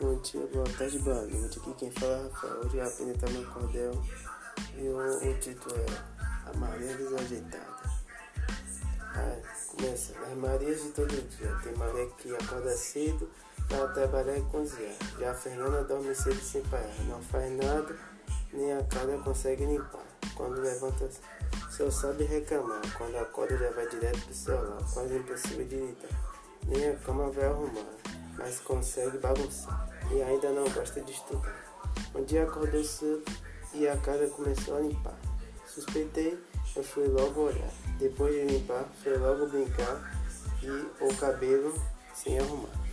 Bom dia, boa tarde, boa noite. Aqui quem fala é Rafael. Hoje apresentar meu cordel e o, o título é A Maria Desajeitada. Ah, começa. As Marias de todo dia. Tem Maria que acorda cedo para trabalhar e cozinhar. Já a Fernanda dorme cedo sem parar. Não faz nada, nem a cara consegue limpar. Quando levanta, só sabe reclamar. Quando acorda, já vai direto pro celular. Quase impossível de lidar. Nem a cama vai arrumar mas consegue bagunçar e ainda não gosta de estudar. Um dia acordou cedo e a casa começou a limpar. Suspeitei, eu fui logo olhar. Depois de limpar, fui logo brincar e o cabelo sem arrumar.